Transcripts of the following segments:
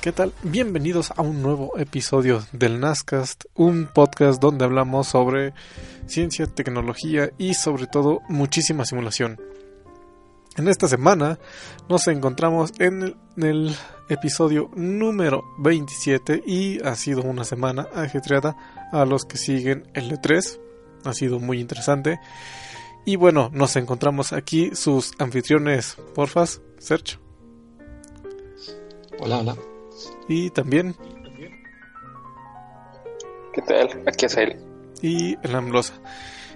¿Qué tal? Bienvenidos a un nuevo episodio del Nascast, un podcast donde hablamos sobre ciencia, tecnología y sobre todo muchísima simulación. En esta semana nos encontramos en el, episodio número 27 y ha sido una semana ajetreada a los que siguen el E3. Ha sido muy interesante. Y bueno, nos encontramos aquí sus anfitriones, porfas, Sergio. Hola, hola y también. ¿Qué tal? Aquí es él. Y el Amblosa.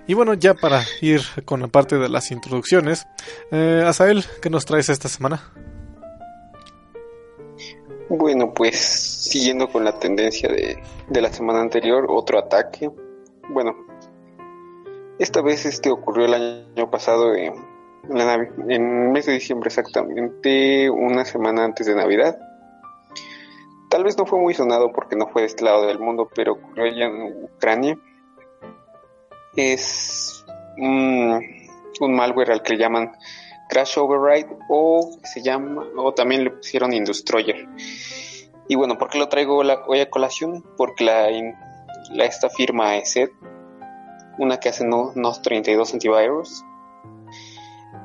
Y bueno, ya para ir con la parte de las introducciones, eh, Asael, ¿qué nos traes esta semana? Bueno, pues siguiendo con la tendencia de, de la semana anterior, otro ataque. Bueno, esta vez este ocurrió el año pasado en, en, en el mes de diciembre exactamente, una semana antes de Navidad tal vez no fue muy sonado porque no fue de este lado del mundo, pero ocurrió en Ucrania. Es un, malware al que le llaman Crash Override o se llama, o también le pusieron Industroyer. Y bueno, ¿por qué lo traigo hoy a colación? Porque la, esta firma ESET, una que hace unos 32 antivirus,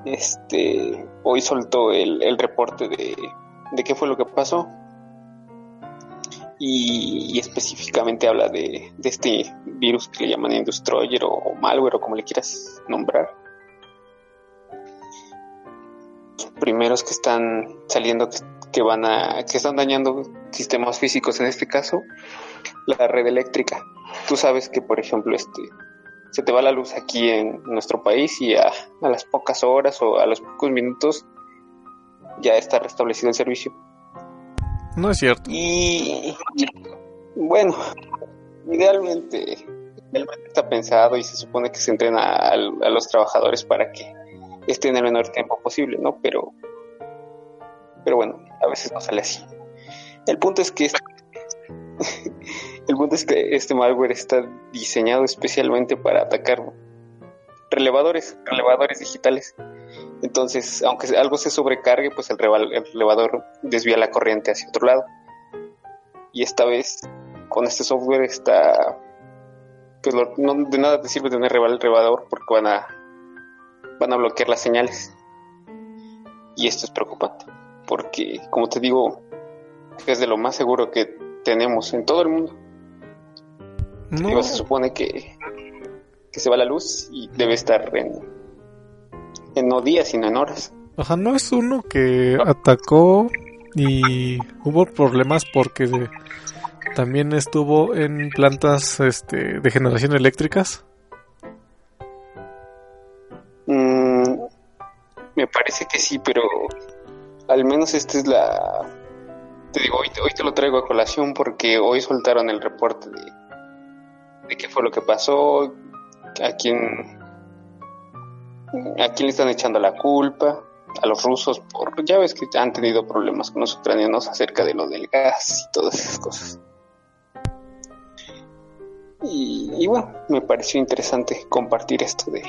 este, hoy soltó el, el reporte de, de qué fue lo que pasó y, específicamente habla de, este virus que le llaman Industroyer o, malware o como le quieras nombrar. Primeros que están saliendo que, van a que están dañando sistemas físicos en este caso la red eléctrica. Tú sabes que por ejemplo este se te va la luz aquí en nuestro país y a, a las pocas horas o a los pocos minutos ya está restablecido el servicio no es cierto. Y bueno, idealmente, está pensado y se supone que se entrena a, los trabajadores para que estén el menor tiempo posible, ¿no? Pero, pero bueno, a veces no sale así. El punto es que este, el punto es que este malware está diseñado especialmente para atacar relevadores, relevadores digitales. Entonces, aunque algo se sobrecargue, pues el, relevador desvía la corriente hacia otro lado. Y esta vez, con este software está... Pues no, de nada te sirve tener el relevador porque van a, van a bloquear las señales. Y esto es preocupante, porque, como te digo, es de lo más seguro que tenemos en todo el mundo. No. se supone que, que se va la luz y debe estar en, en no días, sino en horas. Ajá, no es uno que atacó y hubo problemas porque también estuvo en plantas este, de generación eléctricas. Mm, me parece que sí, pero al menos esta es la te digo, hoy, hoy te lo traigo a colación porque hoy soltaron el reporte de, de qué fue lo que pasó, a quién, a quién le están echando la culpa, a los rusos, por, ya ves que han tenido problemas con los ucranianos acerca de lo del gas y todas esas cosas. Y, bueno, me pareció interesante compartir esto de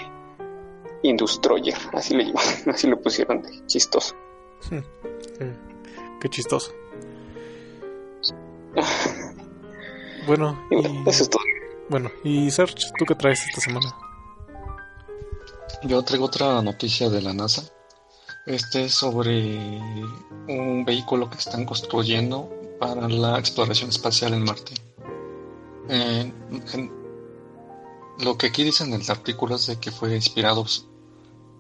Industroyer, así le así lo pusieron de chistoso. Qué chistoso. bueno, eso es todo. Bueno, y Serge, ¿tú qué traes esta semana? Yo traigo otra noticia de la NASA. Este es sobre un vehículo que están construyendo para la exploración espacial en Marte. Eh, lo que aquí dicen en el artículo es de que fue inspirado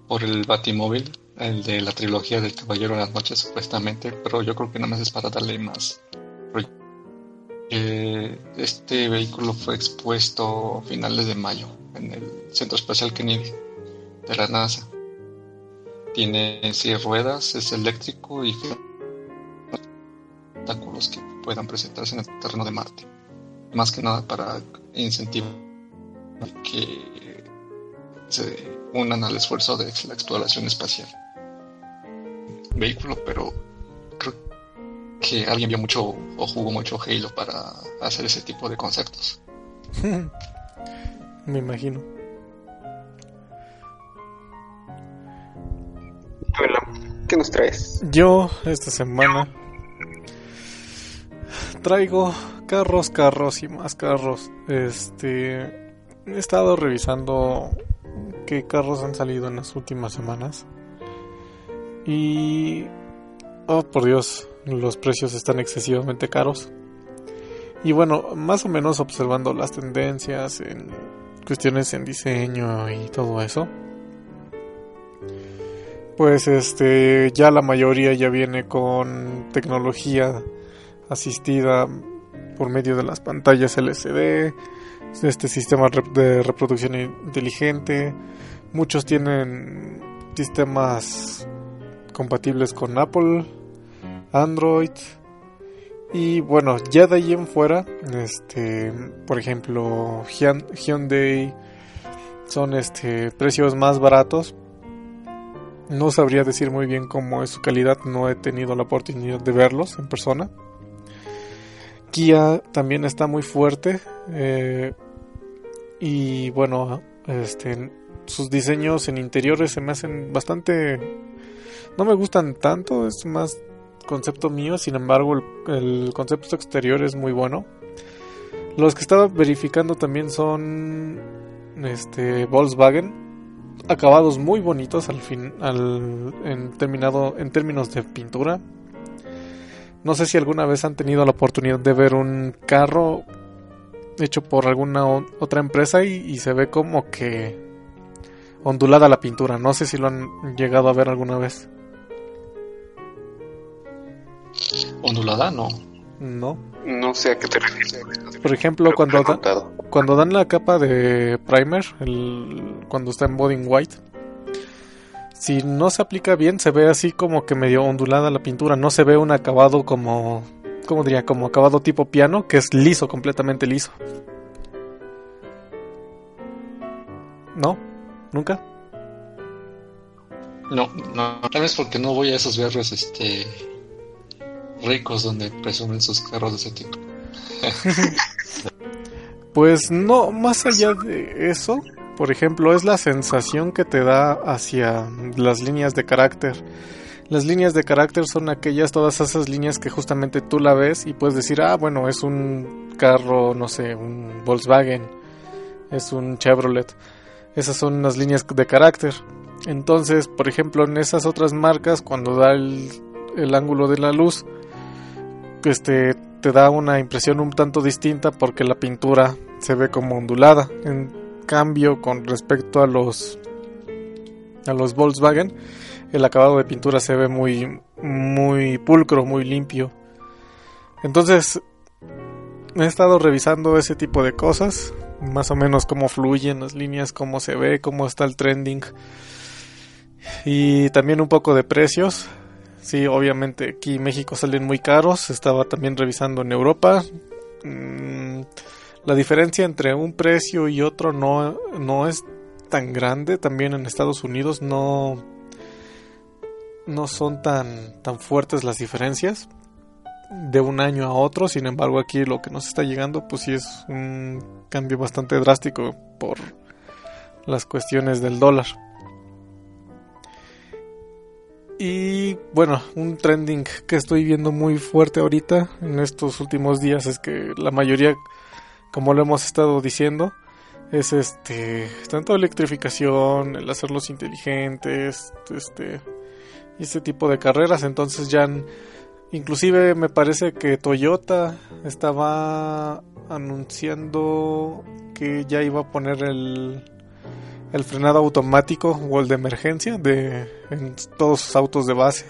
por el Batimóvil, el de la trilogía del Caballero de las Noches, supuestamente, pero yo creo que nada más es para darle más. Eh, este vehículo fue expuesto a finales de mayo en el Centro Espacial Kennedy de la NASA. Tiene seis ruedas, es eléctrico y obstáculos que puedan presentarse en el terreno de Marte más que nada para incentivar que se unan al esfuerzo de la exploración espacial. Vehículo, pero creo que alguien vio mucho o jugó mucho Halo para hacer ese tipo de conceptos. Me imagino. ¿Qué nos traes? Yo esta semana traigo carros, carros y más carros. Este, he estado revisando qué carros han salido en las últimas semanas. Y, oh por Dios, los precios están excesivamente caros. Y bueno, más o menos observando las tendencias en cuestiones en diseño y todo eso. Pues este, ya la mayoría ya viene con tecnología asistida por medio de las pantallas LCD, este sistema de reproducción inteligente. Muchos tienen sistemas compatibles con Apple, Android. Y bueno, ya de ahí en fuera, este, por ejemplo, Hyundai son este precios más baratos. No sabría decir muy bien cómo es su calidad, no he tenido la oportunidad de verlos en persona. Kia también está muy fuerte. Eh, y bueno, este, sus diseños en interiores se me hacen bastante... No me gustan tanto, es más concepto mío, sin embargo el, concepto exterior es muy bueno. Los que estaba verificando también son este Volkswagen, acabados muy bonitos al fin, al, en terminado en términos de pintura. No sé si alguna vez han tenido la oportunidad de ver un carro hecho por alguna otra empresa y, se ve como que ondulada la pintura. No sé si lo han llegado a ver alguna vez. ¿Ondulada? No. No. No sé a qué te refieres. Por ejemplo, cuando, cuando dan la capa de primer, el, cuando está en body white, si no se aplica bien, se ve así como que medio ondulada la pintura. No se ve un acabado como. ¿Cómo diría? Como acabado tipo piano, que es liso, completamente liso. ¿No? ¿Nunca? No, no, tal vez porque no voy a esos barrios este ricos donde presumen sus carros de ese tipo. pues no, más allá de eso, por ejemplo, es la sensación que te da hacia las líneas de carácter. Las líneas de carácter son aquellas, todas esas líneas que justamente tú la ves y puedes decir, ah, bueno, es un carro, no sé, un Volkswagen, es un Chevrolet. Esas son las líneas de carácter. Entonces, por ejemplo, en esas otras marcas, cuando da el, el ángulo de la luz, este, te da una impresión un tanto distinta porque la pintura se ve como ondulada. En, cambio con respecto a los a los Volkswagen el acabado de pintura se ve muy muy pulcro muy limpio entonces he estado revisando ese tipo de cosas más o menos cómo fluyen las líneas cómo se ve cómo está el trending y también un poco de precios sí, obviamente aquí en México salen muy caros. Estaba también revisando en Europa. Mm, la diferencia entre un precio y otro no, no es tan grande. También en Estados Unidos no, no son tan, tan fuertes las diferencias de un año a otro. Sin embargo, aquí lo que nos está llegando, pues sí es un cambio bastante drástico por las cuestiones del dólar. Y bueno, un trending que estoy viendo muy fuerte ahorita en estos últimos días es que la mayoría, como lo hemos estado diciendo, es este tanto electrificación, el hacerlos inteligentes, este este tipo de carreras, entonces ya inclusive me parece que Toyota estaba anunciando que ya iba a poner el el frenado automático o el de emergencia de en todos sus autos de base.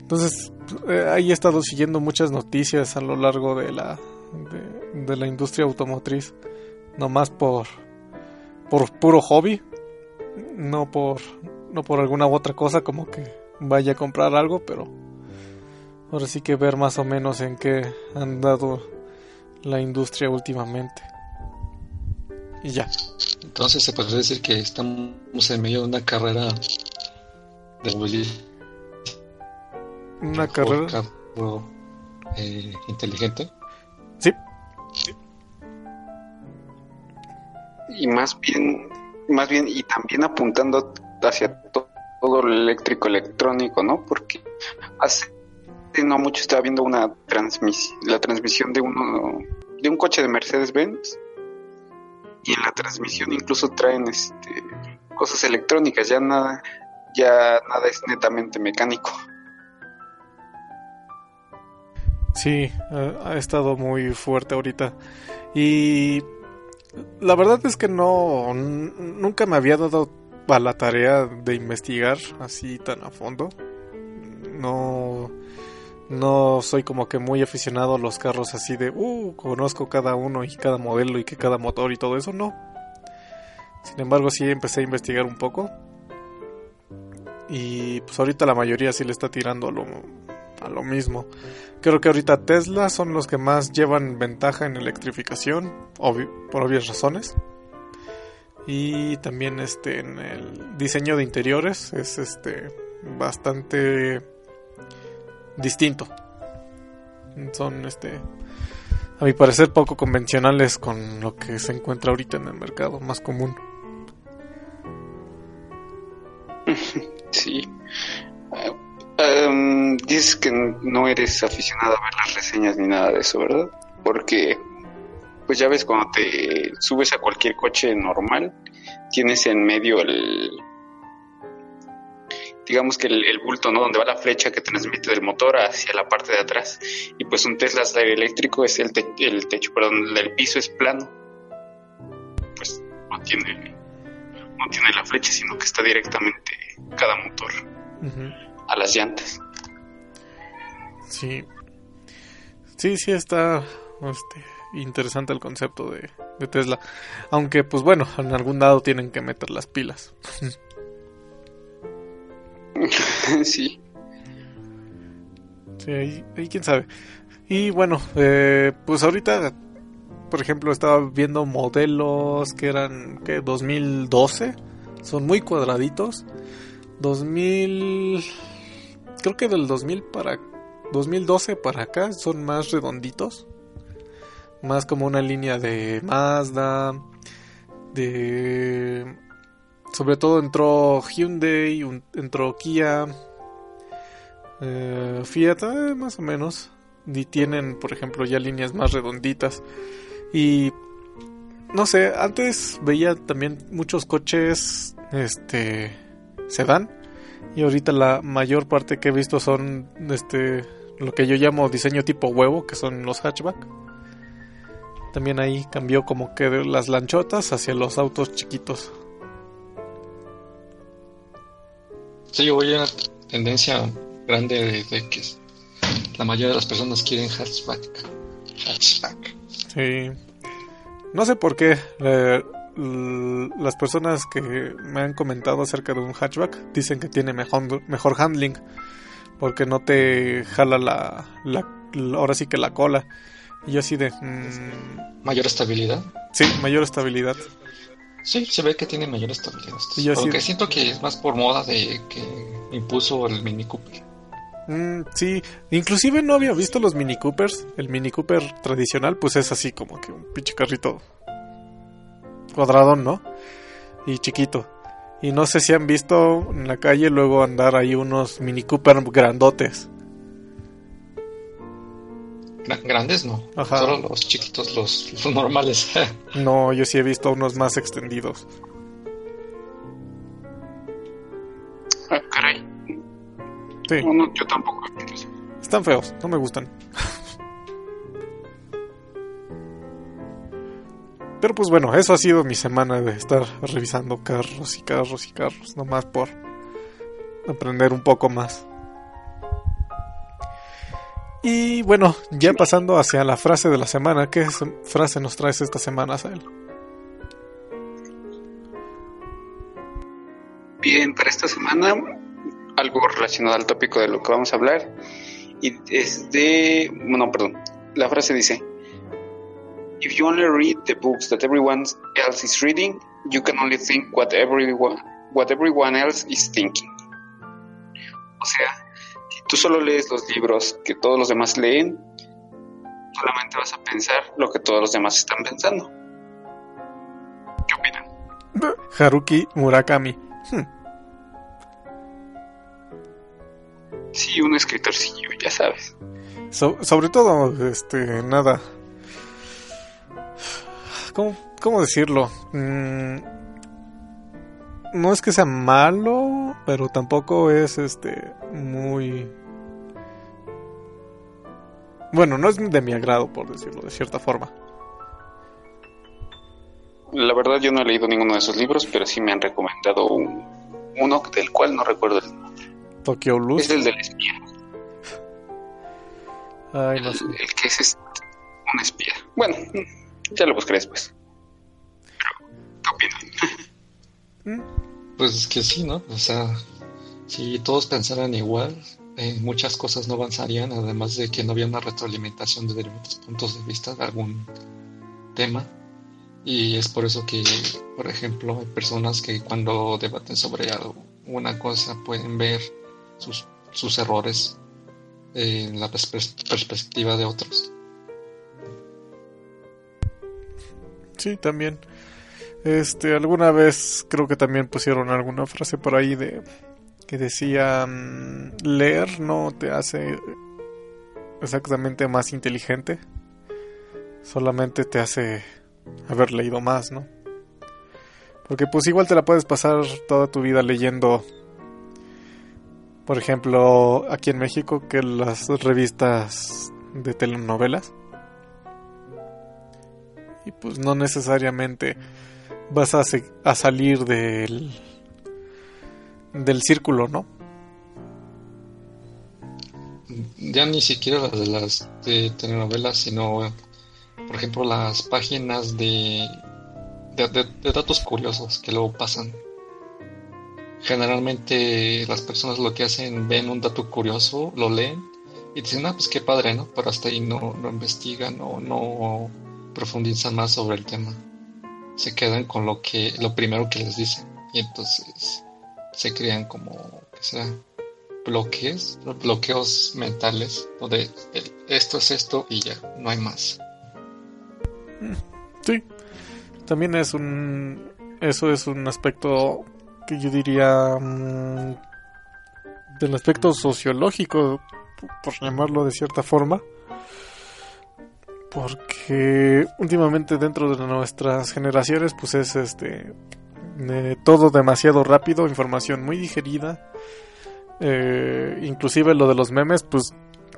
Entonces, eh, ahí he estado siguiendo muchas noticias a lo largo de la de, la industria automotriz, no más por por puro hobby, no por no por alguna otra cosa como que vaya a comprar algo, pero ahora sí que ver más o menos en qué han dado la industria últimamente. Y ya. Entonces se puede decir que estamos en medio de una carrera de movilidad. Una carrera eh, inteligente. Sí. Y más bien, más bien, y también apuntando hacia todo lo eléctrico electrónico, ¿no? Porque hace no mucho estaba viendo una transmisión, la transmisión de uno de un coche de Mercedes-Benz y en la transmisión incluso traen este cosas electrónicas, ya nada, ya nada es netamente mecánico. Sí, ha estado muy fuerte ahorita. Y la verdad es que no, nunca me había dado a la tarea de investigar así tan a fondo. No, no soy como que muy aficionado a los carros así de, uh, conozco cada uno y cada modelo y que cada motor y todo eso, no. Sin embargo, sí empecé a investigar un poco. Y pues ahorita la mayoría sí le está tirando a lo, a lo mismo. Creo que ahorita Tesla son los que más llevan ventaja en electrificación, por obvias razones. Y también este en el diseño de interiores es este bastante distinto. Son, este, a mi parecer, poco convencionales con lo que se encuentra ahorita en el mercado, más común. Sí. Uh, dices que no eres aficionado a ver las reseñas ni nada de eso, ¿verdad? Porque, pues ya ves, cuando te subes a cualquier coche normal, tienes en medio el, digamos que el, bulto, ¿no? Donde va la flecha que transmite del motor hacia la parte de atrás. Y pues un Tesla eléctrico es el, el techo, perdón, el piso es plano. Pues no tiene, no tiene la flecha, sino que está directamente cada motor a las llantas. Sí. Sí, sí está este, interesante el concepto de, de Tesla. Aunque, pues bueno, en algún lado tienen que meter las pilas. sí. Sí, ahí, quién sabe. Y bueno, eh, pues ahorita, por ejemplo, estaba viendo modelos que eran, ¿qué? 2012. Son muy cuadraditos. 2000... Creo que del 2000 para... 2012 para acá son más redonditos. Más como una línea de Mazda. De sobre todo entró Hyundai, entró Kia, eh, Fiat, eh, más o menos. Y tienen, por ejemplo, ya líneas más redonditas. Y no sé, antes veía también muchos coches este sedán y ahorita la mayor parte que he visto son este lo que yo llamo diseño tipo huevo, que son los hatchback. También ahí cambió como que las lanchotas hacia los autos chiquitos. Sí, yo voy a una tendencia grande de, que la mayoría de las personas quieren hatchback. Hatchback. Sí. No sé por qué. las personas que me han comentado acerca de un hatchback dicen que tiene mejor, mejor handling porque no te jala la, la, ahora sí que la cola y yo así de mm, mayor estabilidad sí mayor estabilidad sí se ve que tiene mayor estabilidad y siento que es más por moda de que impuso el Mini Cooper mm, sí, inclusive no había visto los Mini Coopers. El Mini Cooper tradicional, pues es así como que un pinche carrito cuadradón, ¿no? Y chiquito. Y no sé si han visto en la calle luego andar ahí unos Mini Cooper grandotes. Grandes no, solo los chiquitos, los, normales. no, yo sí he visto unos más extendidos. Ah, caray. Sí. yo tampoco. Están feos, no me gustan. Pero pues bueno, eso ha sido mi semana de estar revisando carros y carros y carros, nomás por aprender un poco más. Y bueno, ya pasando hacia la frase de la semana, ¿qué frase nos traes esta semana, Sael? Bien, para esta semana algo relacionado al tópico de lo que vamos a hablar. Y es de. Bueno, perdón. La frase dice: If you only read the books that everyone else is reading, you can only think what everyone, what everyone else is thinking. O sea, tú solo lees los libros que todos los demás leen, solamente vas a pensar lo que todos los demás están pensando. ¿Qué opinan? Haruki Murakami. Hmm. Sí, un escritorcillo, ya sabes. sobre todo, este, nada, ¿Cómo, decirlo? Mm, no es que sea malo, pero tampoco es este muy... Bueno, no es de mi agrado, por decirlo de cierta forma. La verdad yo no he leído ninguno de esos libros, pero sí me han recomendado uno del cual no recuerdo el nombre. Tokyo Luz. Es el del espía. Ay, no sé. el, que es este, un espía. Bueno, ya lo buscaré después. ¿Qué opinan? Pues es que sí, ¿no? O sea, si todos pensaran igual, eh, muchas cosas no avanzarían, además de que no había una retroalimentación de diferentes puntos de vista de algún tema. Y es por eso que, por ejemplo, hay personas que cuando debaten sobre algo, una cosa pueden ver sus, sus errores en la perspectiva de otros. Sí, también. Este, alguna vez creo que también pusieron alguna frase por ahí de que decía mm, leer no te hace exactamente más inteligente, solamente te hace haber leído más, ¿no? Porque pues igual te la puedes pasar toda tu vida leyendo, por ejemplo, aquí en México, que las revistas de telenovelas. Y pues no necesariamente vas a, a salir del del círculo, ¿no? Ya ni siquiera las de las de telenovelas, sino por ejemplo las páginas de de, datos curiosos que luego pasan. Generalmente las personas lo que hacen ven un dato curioso, lo leen y dicen, ah, pues qué padre, ¿no? Pero hasta ahí no, no investigan o no profundizan más sobre el tema. Se quedan con lo que lo primero que les dicen y entonces se crean como que sea bloques, bloqueos mentales donde esto es esto y ya, no hay más. Mm, sí. También es un eso es un aspecto que yo diría mm, del aspecto sociológico por llamarlo de cierta forma porque últimamente dentro de nuestras generaciones pues es este todo demasiado rápido, información muy digerida, eh, inclusive lo de los memes pues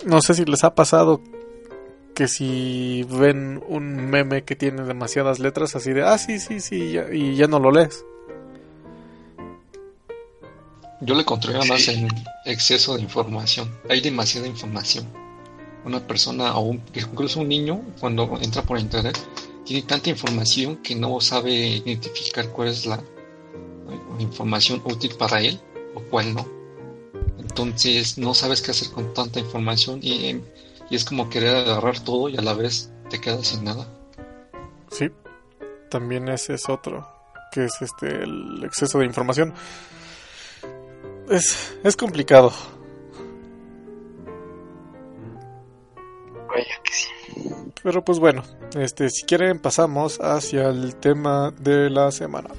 no sé si les ha pasado que si ven un meme que tiene demasiadas letras así de ah sí sí sí y ya no lo lees. Yo le encontré más en exceso de información. Hay demasiada información una persona o incluso un niño cuando entra por internet tiene tanta información que no sabe identificar cuál es la información útil para él o cuál no. Entonces no sabes qué hacer con tanta información y, y es como querer agarrar todo y a la vez te quedas sin nada. Sí, también ese es otro, que es este el exceso de información. Es, es complicado. Vaya que sí. Pero pues bueno, este si quieren pasamos hacia el tema de la semana.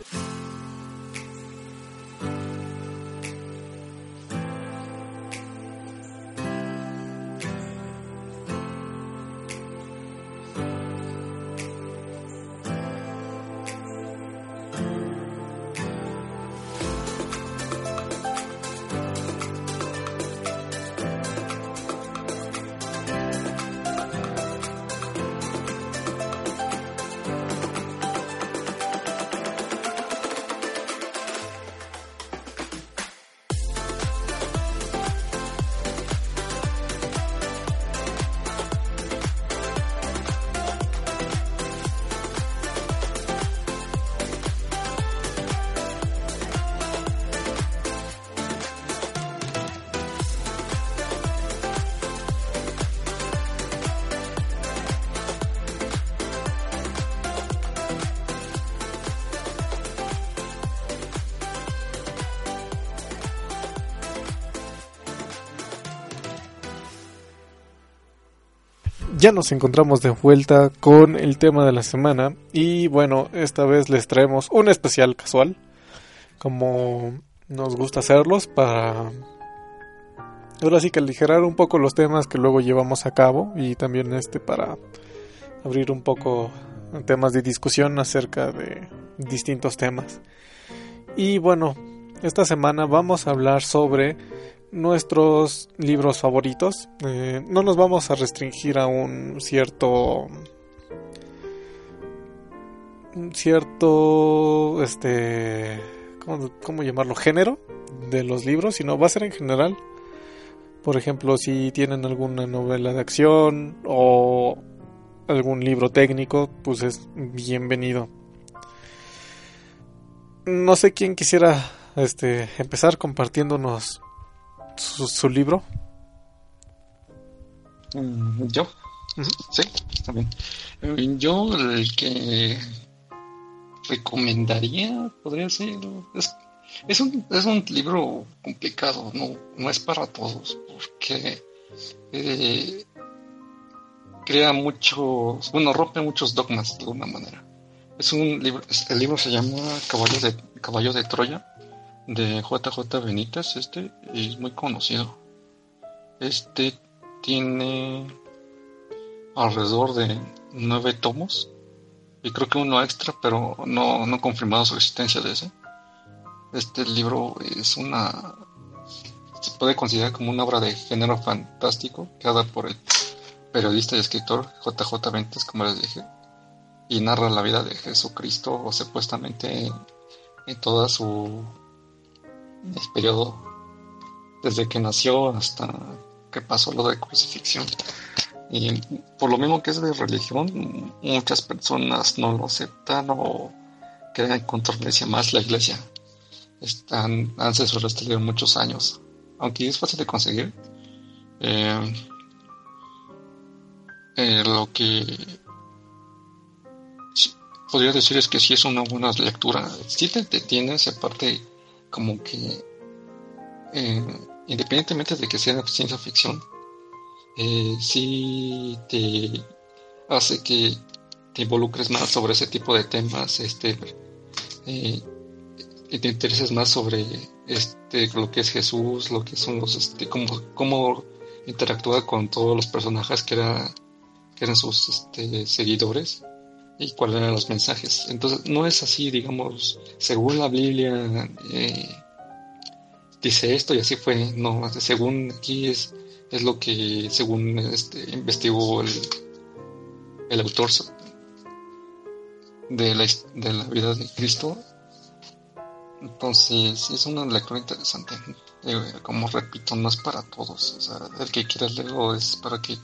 Ya nos encontramos de vuelta con el tema de la semana y bueno, esta vez les traemos un especial casual, como nos gusta hacerlos para ahora sí que aligerar un poco los temas que luego llevamos a cabo y también este para abrir un poco temas de discusión acerca de distintos temas. Y bueno, esta semana vamos a hablar sobre nuestros libros favoritos. Eh, no nos vamos a restringir a un cierto un cierto este ¿cómo, ¿cómo, llamarlo género de los libros sino va a ser en general. Por ejemplo si tienen alguna novela de acción o algún libro técnico pues es bienvenido. No sé quién quisiera este empezar compartiéndonos su, su libro? Mm, yo, sí, también. Eh, yo el que recomendaría podría ser es, es, un, es un libro complicado, no, no es para todos, porque eh, crea muchos, bueno, rompe muchos dogmas de alguna manera. Es un libro, el libro se llama Caballo de, Caballo de Troya de JJ Benítez, este es muy conocido. Este tiene alrededor de nueve tomos y creo que uno extra, pero no, no confirmado su existencia de ese. Este libro es una se puede considerar como una obra de género fantástico creada por el periodista y escritor JJ Benítez, como les dije, y narra la vida de Jesucristo o supuestamente en toda su el periodo desde que nació hasta que pasó lo de crucifixión. Y por lo mismo que es de religión, muchas personas no lo aceptan o quieren encontrarse más la iglesia. Están, han libro muchos años, aunque es fácil de conseguir. Eh, eh, lo que podría decir es que si es una buena lectura. Si te detienes, aparte como que eh, independientemente de que sea ciencia ficción, eh, sí te hace que te involucres más sobre ese tipo de temas, este, eh, y te intereses más sobre este, lo que es Jesús, lo que son los, este, cómo, cómo interactúa con todos los personajes que, era, que eran sus este, seguidores y cuáles eran los mensajes. Entonces, no es así, digamos, según la Biblia eh, dice esto y así fue. No, según aquí es, es lo que, según este, investigó el, el autor de la, de la vida de Cristo. Entonces, es una lectura interesante. Eh, como repito, no es para todos. O sea, el que quiera leerlo es para que,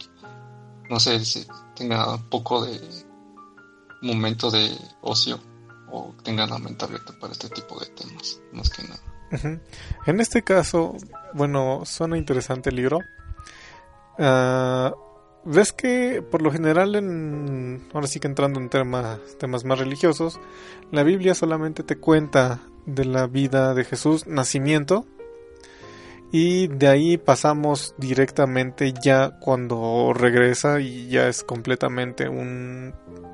no sé, tenga un poco de momento de ocio o tengan la mente abierta para este tipo de temas, más que nada. En este caso, bueno, suena interesante el libro. Ah, ves que por lo general en ahora sí que entrando en temas temas más religiosos la Biblia solamente te cuenta de la vida de Jesús nacimiento y de ahí pasamos directamente ya cuando regresa y ya es completamente un,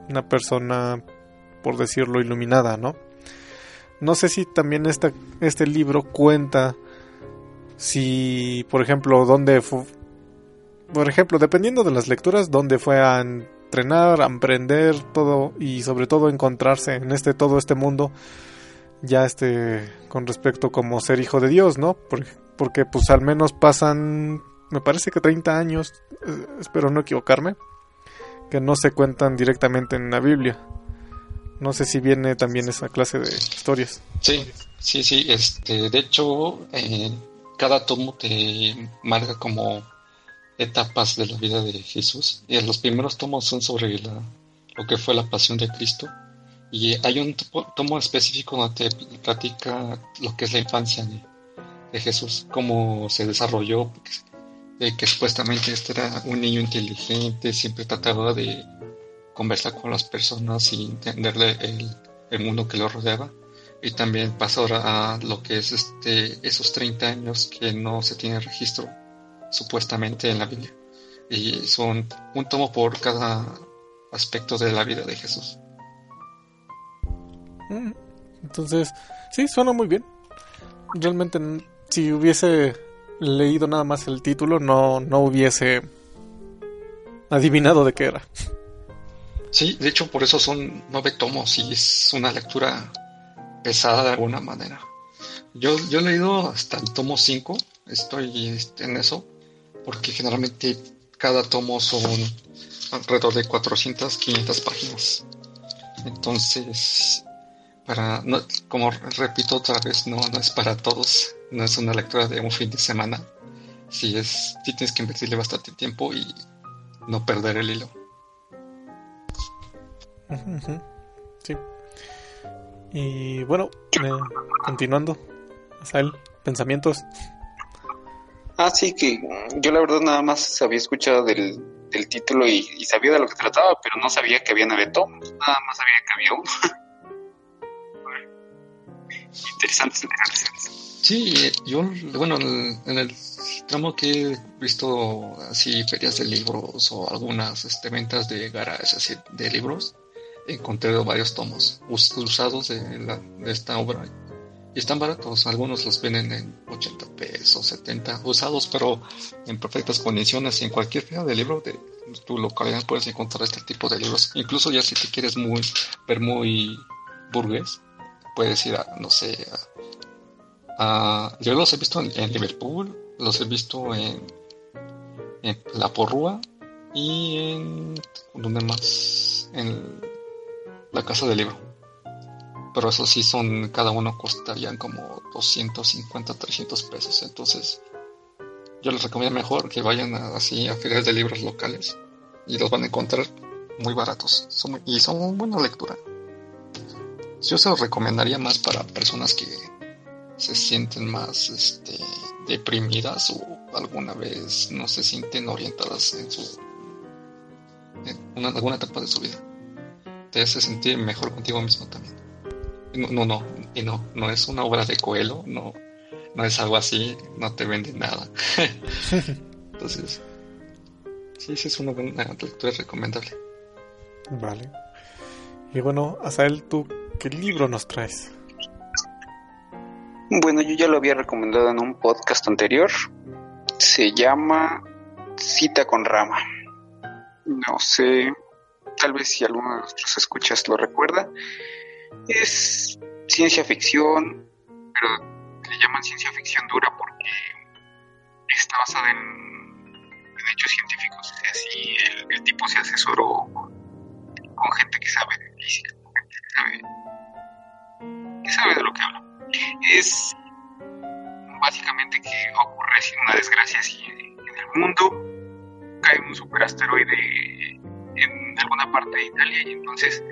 una persona por decirlo iluminada no no sé si también esta, este libro cuenta si por ejemplo dónde fue por ejemplo, dependiendo de las lecturas, donde fue a entrenar, a emprender todo y sobre todo encontrarse en este todo este mundo ya este con respecto como ser hijo de Dios, ¿no? Porque, porque pues al menos pasan me parece que 30 años, eh, espero no equivocarme, que no se cuentan directamente en la Biblia. No sé si viene también esa clase de historias. Sí, sí, sí. Este, de hecho, eh, cada tomo te marca como etapas de la vida de Jesús. Y los primeros tomos son sobre la, lo que fue la pasión de Cristo. Y hay un tomo específico donde te platica lo que es la infancia de, Jesús, cómo se desarrolló, de que supuestamente este era un niño inteligente, siempre trataba de conversar con las personas y entenderle el, el mundo que lo rodeaba. Y también pasa ahora a lo que es este, esos 30 años que no se tiene registro supuestamente en la Biblia. Y son un tomo por cada aspecto de la vida de Jesús. Mm, entonces, sí, suena muy bien. Realmente, si hubiese leído nada más el título, no, no hubiese adivinado de qué era. Sí, de hecho, por eso son nueve tomos y es una lectura pesada de alguna manera. Yo, yo he leído hasta el tomo 5, estoy en eso, porque generalmente cada tomo son alrededor de 400, 500 páginas. Entonces, para, no, como repito otra vez, no, no es para todos, no es una lectura de un fin de semana. Si es, si tienes que invertirle bastante tiempo y no perder el hilo. Sí. Y bueno, eh, continuando, Asael, pensamientos. Ah, sí, que yo la verdad nada más había escuchado del, título y, sabía de lo que trataba, pero no sabía que había nueve tomos, nada más sabía que había uno. interesante, interesante. Sí, yo, bueno, en el tramo que he visto así ferias de libros o algunas este, ventas de garajes así de libros, encontré varios tomos usados de, de esta obra y están baratos. Algunos los venden en 80 pesos, 70 usados, pero en perfectas condiciones. En cualquier feria de libro de tu localidad puedes encontrar este tipo de libros. Incluso ya si te quieres muy ver muy burgués, puedes ir a, no sé, a, yo los he visto en, Liverpool, los he visto en, La Porrúa y en, ¿dónde más? En la Casa del Libro pero eso sí son, cada uno costarían como 250, 300 pesos. Entonces, yo les recomiendo mejor que vayan así a ferias de libros locales y los van a encontrar muy baratos y son buena lectura. Yo se los recomendaría más para personas que se sienten más este, deprimidas o alguna vez no se sienten orientadas en su en alguna etapa de su vida. Te hace sentir mejor contigo mismo también. No, no, y no, no es una obra de Coelho, no, no es algo así, no te vende nada. Entonces, sí, sí es una buena lectura recomendable. Vale. Y bueno, Asael, ¿tú qué libro nos traes? Bueno, yo ya lo había recomendado en un podcast anterior. Se llama Cita con Rama. No sé, tal vez si alguno de nuestros escuchas lo recuerda. Es ciencia ficción, pero le llaman ciencia ficción dura porque está basada en, hechos científicos. O sea, si el, tipo se asesoró con gente que sabe de física, que sabe, que sabe de lo que habla. Es básicamente que ocurre una desgracia así en el mundo, cae un superasteroide en alguna parte de Italia y entonces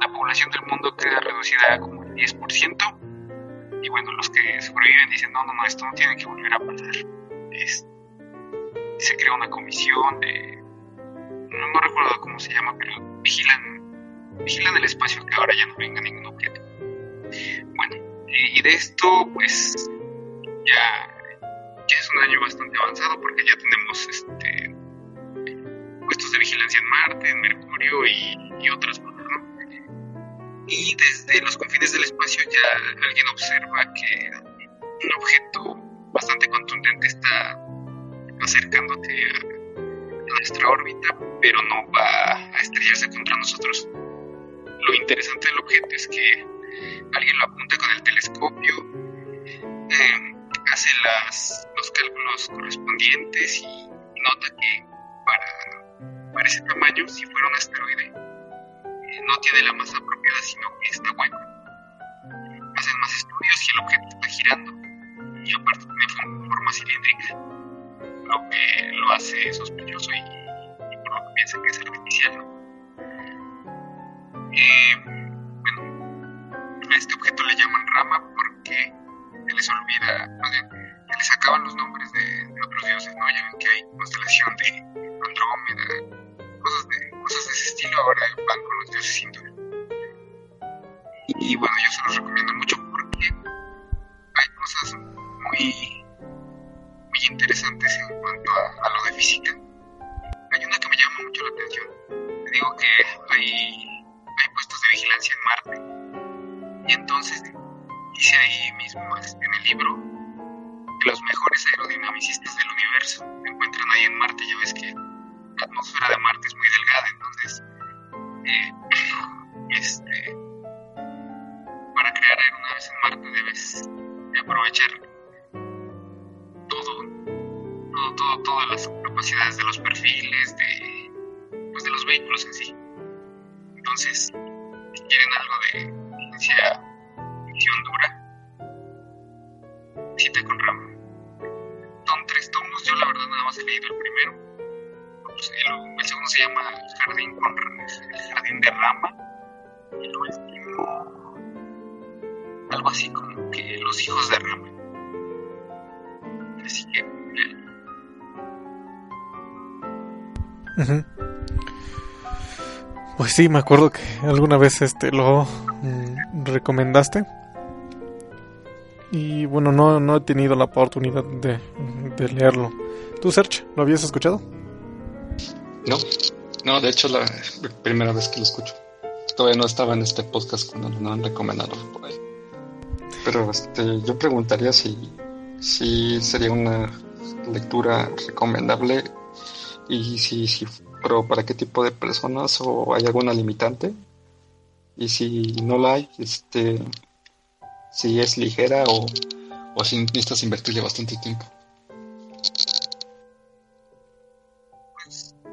la población del mundo queda reducida como el 10%. Y bueno, los que sobreviven dicen, no, no, no, esto no tiene que volver a pasar. se crea una comisión de... No, recuerdo cómo se llama, pero vigilan, vigilan el espacio que ahora ya no venga ningún objeto. Bueno, y de esto pues ya, ya es un año bastante avanzado porque ya tenemos este puestos de vigilancia en Marte, en Mercurio y, y otras cosas, ¿no? y desde los confines del espacio ya alguien observa que un objeto bastante contundente está acercándote a, nuestra órbita, pero no va a estrellarse contra nosotros. Lo interesante del objeto es que alguien lo apunta con el telescopio, eh, hace los cálculos correspondientes y nota que para, ese tamaño, si fuera un asteroide, no tiene la masa apropiada, sino que está hueco. Hacen más estudios y el objeto está girando. Y aparte tiene forma cilíndrica, lo que lo hace sospechoso y, por lo que piensan que es artificial. Eh, bueno, a este objeto le llaman rama porque se les olvida, más se les acaban los nombres de, de otros dioses, ¿no? Ya ven que hay constelación de Andrómeda, cosas de cosas de ese estilo ahora van con los dioses hindúes. Y bueno, yo se los recomiendo mucho porque hay cosas muy, muy interesantes en cuanto a, lo de física. Hay una que me llama mucho la atención. Te digo que hay, hay puestos de vigilancia en Marte. Y entonces dice ahí mismo en el libro que los mejores aerodinamicistas del universo se encuentran ahí en Marte. Ya ves que la atmósfera de Marte es muy delgada, entonces eh, este, para crear aeronaves en Marte debes aprovechar todo, todo, todo, todas las capacidades de los perfiles, de, pues de los vehículos en sí. Entonces, si quieren algo de ciencia ficción dura, cita con Rama. Son tres tomos, yo la verdad nada más he leído el primero pues, el, segundo se llama Jardín, con, el Jardín de Rama. Y el último, algo así como que Los Hijos de Rama. Así que. Pues sí, me acuerdo que alguna vez este lo mm, recomendaste. Y bueno, no, no he tenido la oportunidad de, de leerlo. ¿Tú, Serge, lo habías escuchado? No, no, de hecho la primera vez que lo escucho. Todavía no estaba en este podcast cuando lo han recomendado por ahí. Pero este, yo preguntaría si, si sería una lectura recomendable y si, si, pero para qué tipo de personas o hay alguna limitante. Y si no la hay, este, si es ligera o, o si necesitas invertirle bastante tiempo.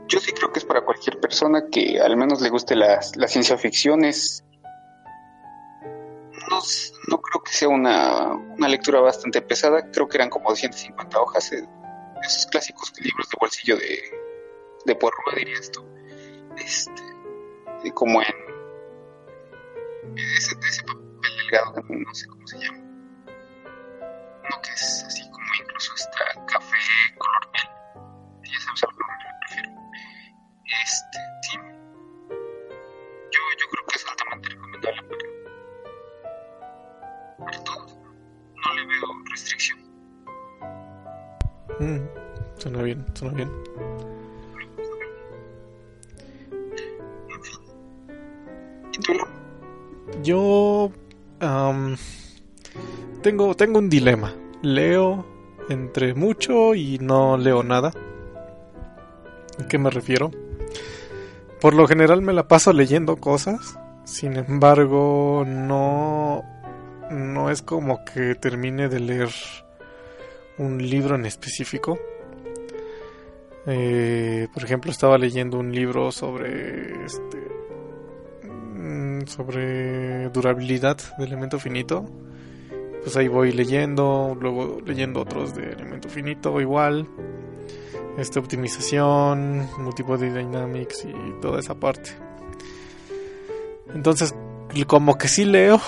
yo sí creo que es para cualquier persona que al menos le guste la, ciencia ficción. Es, no, creo que sea una, lectura bastante pesada. Creo que eran como 250 hojas. de esos clásicos libros de bolsillo de, de porro, dirías tú. Este, como en, ese, papel delgado, no sé cómo se llama. No, que es así como incluso está café color piel. Ya sabes algo este, sí. Yo, yo creo que es altamente recomendable para, para todos. No le veo restricción. Mm, suena bien, suena bien. Yo tengo, tengo un dilema. Leo entre mucho y no leo nada. ¿A qué me refiero? Por lo general me la paso leyendo cosas, sin embargo no no es como que termine de leer un libro en específico. Eh, por ejemplo, estaba leyendo un libro sobre este sobre durabilidad de elemento finito. Pues ahí voy leyendo, luego leyendo otros de elemento finito igual. este optimización, multibody dynamics y toda esa parte. Entonces, como que sí leo,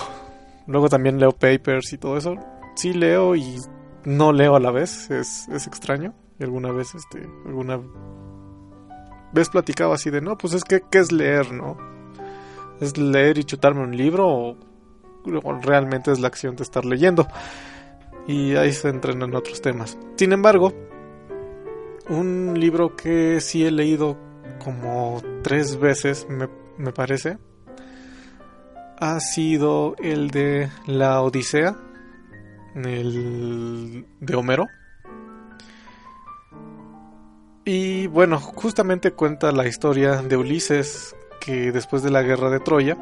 luego también leo papers y todo eso. Sí leo y no leo a la vez, es, es extraño. Y alguna vez, este, alguna vez platicaba así de, no, pues es que, ¿qué es leer, no? ¿Es leer y chutarme un libro o, realmente es la acción de estar leyendo? Y ahí se entran en otros temas. Sin embargo, un libro que sí he leído como tres veces, me, me parece, ha sido el de La Odisea, el de Homero. Y bueno, justamente cuenta la historia de Ulises que después de la guerra de Troya,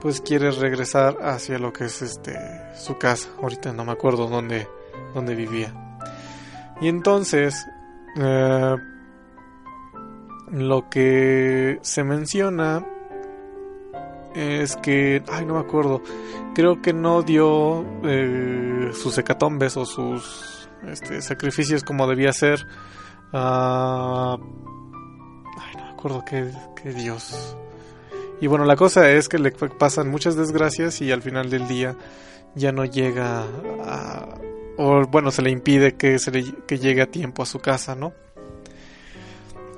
pues quiere regresar hacia lo que es este su casa. Ahorita no me acuerdo dónde, dónde vivía. Y entonces eh, lo que se menciona es que, ay, no me acuerdo, creo que no dio eh, sus hecatombes o sus este, sacrificios como debía ser acuerdo qué, dios. Y bueno, la cosa es que le pasan muchas desgracias y al final del día ya no llega. O bueno, se le impide que, se le, que llegue a tiempo a su casa, ¿no?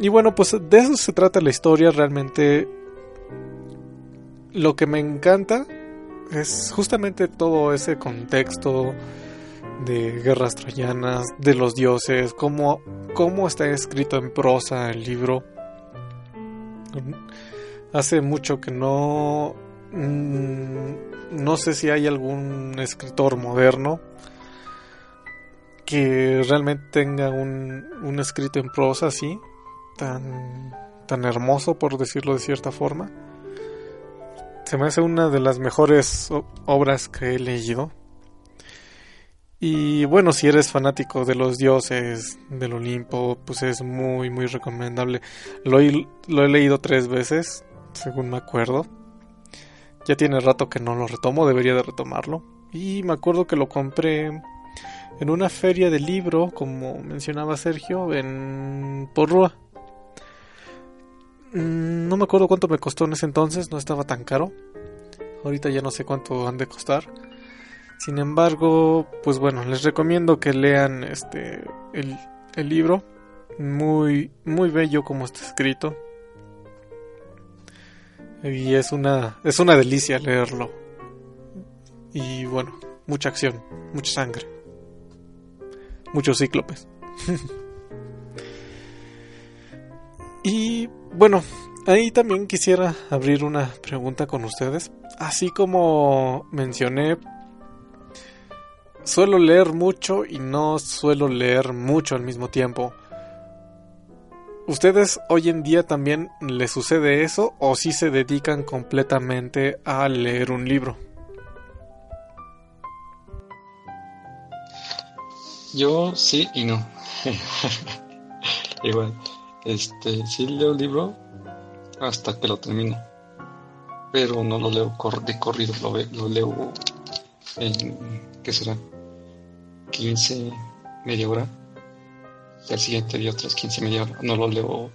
Y bueno, pues de eso se trata la historia. Realmente lo que me encanta es justamente todo ese contexto de guerras troyanas, de los dioses, cómo, cómo está escrito en prosa el libro. Hace mucho que no... Mm, no sé si hay algún escritor moderno que realmente tenga un, un escrito en prosa así, tan, tan hermoso por decirlo de cierta forma. Se me hace una de las mejores obras que he leído. Y bueno, si eres fanático de los dioses del Olimpo, pues es muy, muy recomendable. Lo he, lo he leído tres veces, según me acuerdo. Ya tiene rato que no lo retomo, debería de retomarlo. Y me acuerdo que lo compré en una feria de libro, como mencionaba Sergio, en Porrua. Mm, no me acuerdo cuánto me costó en ese entonces, no estaba tan caro. Ahorita ya no sé cuánto han de costar. Sin embargo, pues bueno, les recomiendo que lean este el, el libro. Muy, muy bello como está escrito. Y es una, es una delicia leerlo. Y bueno, mucha acción, mucha sangre. Muchos cíclopes. y bueno, ahí también quisiera abrir una pregunta con ustedes. Así como mencioné suelo leer mucho y no suelo leer mucho al mismo tiempo. ¿Ustedes hoy en día también les sucede eso o si se dedican completamente a leer un libro? Yo sí y no. Igual, este, sí leo el libro hasta que lo termino, pero no lo leo de corrido, lo, lo leo en, ¿qué será? 15, media hora. Y al siguiente día otras 15, media hora. No lo leo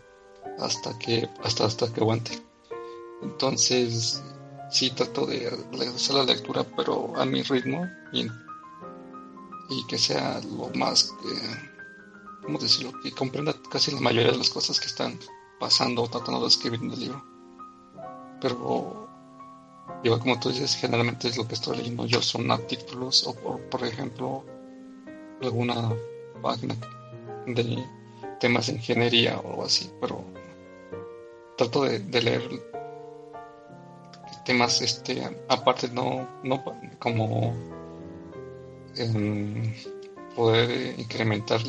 hasta que, hasta, hasta que aguante. Entonces, sí trato de hacer la lectura, pero a mi ritmo y, y que sea lo más, eh, ¿cómo decirlo? Que comprenda casi la mayoría de las cosas que están pasando o tratando de escribir en el libro. Pero, igual como tú dices, generalmente es lo que estoy leyendo yo, son artículos o, por ejemplo, alguna página de temas de ingeniería o algo así, pero trato de, leer temas este aparte no no como poder incrementar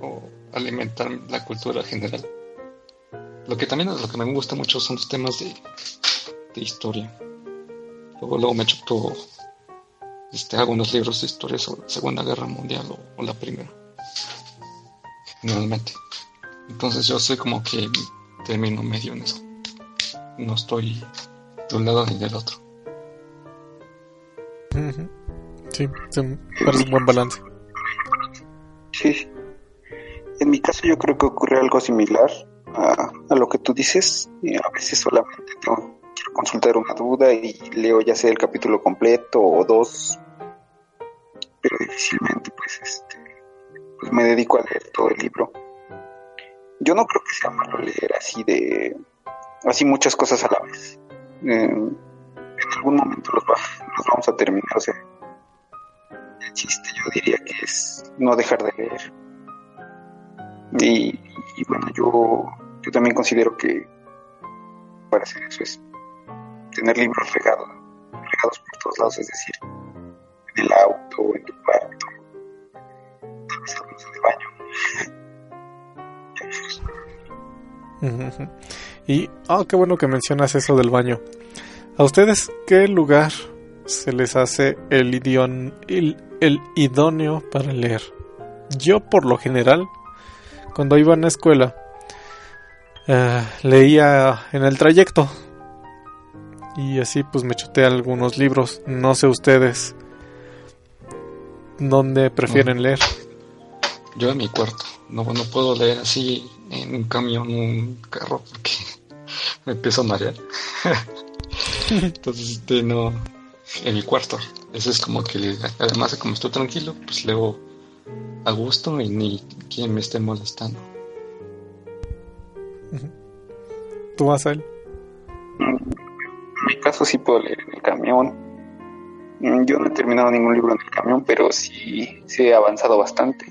o alimentar la cultura general. Lo que también es lo que me gusta mucho son los temas de, de historia. Luego luego me chocó este, hago unos libros de historia sobre la Segunda Guerra Mundial o, la Primera. Generalmente. Entonces yo soy como que termino medio en eso. No estoy de un lado ni del otro. Sí, parece un buen balance. Sí. En mi caso yo creo que ocurre algo similar a, lo que tú dices. a veces solamente consultar una duda y leo ya sea el capítulo completo o dos, pero difícilmente pues, este, pues me dedico a leer todo el libro. Yo no creo que sea malo leer así de así muchas cosas a la vez. en algún momento los, los vamos a terminar. O sea, el chiste yo diría que es no dejar de leer. Y, bueno, yo, yo también considero que para hacer eso es tener libros regados, regados por todos lados, es decir, en el auto, en tu cuarto, tal vez en el baño. Y, oh, qué bueno que mencionas eso del baño. ¿A ustedes qué lugar se les hace el, idion, el, el idóneo para leer? Yo, por lo general, cuando iba en la escuela, eh, leía en el trayecto. Y así pues me chuté algunos libros. No sé ustedes dónde prefieren leer. Yo en mi cuarto. No, no puedo leer así en un camión, un carro, porque me empiezo a marear. Entonces, este, no. En mi cuarto. Eso es como que, además de como estoy tranquilo, pues leo a gusto y ni quien me esté molestando. ¿Tú vas a él? En mi caso sí puedo leer en el camión. Mm, yo no he terminado ningún libro en el camión, pero sí, sí he avanzado bastante.